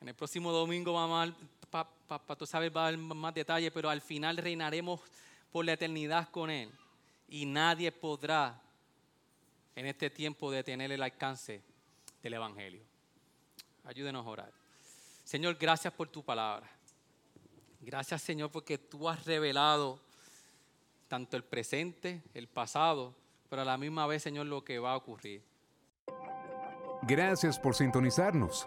Speaker 2: en el próximo domingo vamos a Papá, tú sabes, va a haber más detalle, pero al final reinaremos por la eternidad con Él. Y nadie podrá en este tiempo detener el alcance del Evangelio. Ayúdenos a orar. Señor, gracias por tu palabra. Gracias, Señor, porque tú has revelado tanto el presente, el pasado, pero a la misma vez, Señor, lo que va a ocurrir.
Speaker 1: Gracias por sintonizarnos.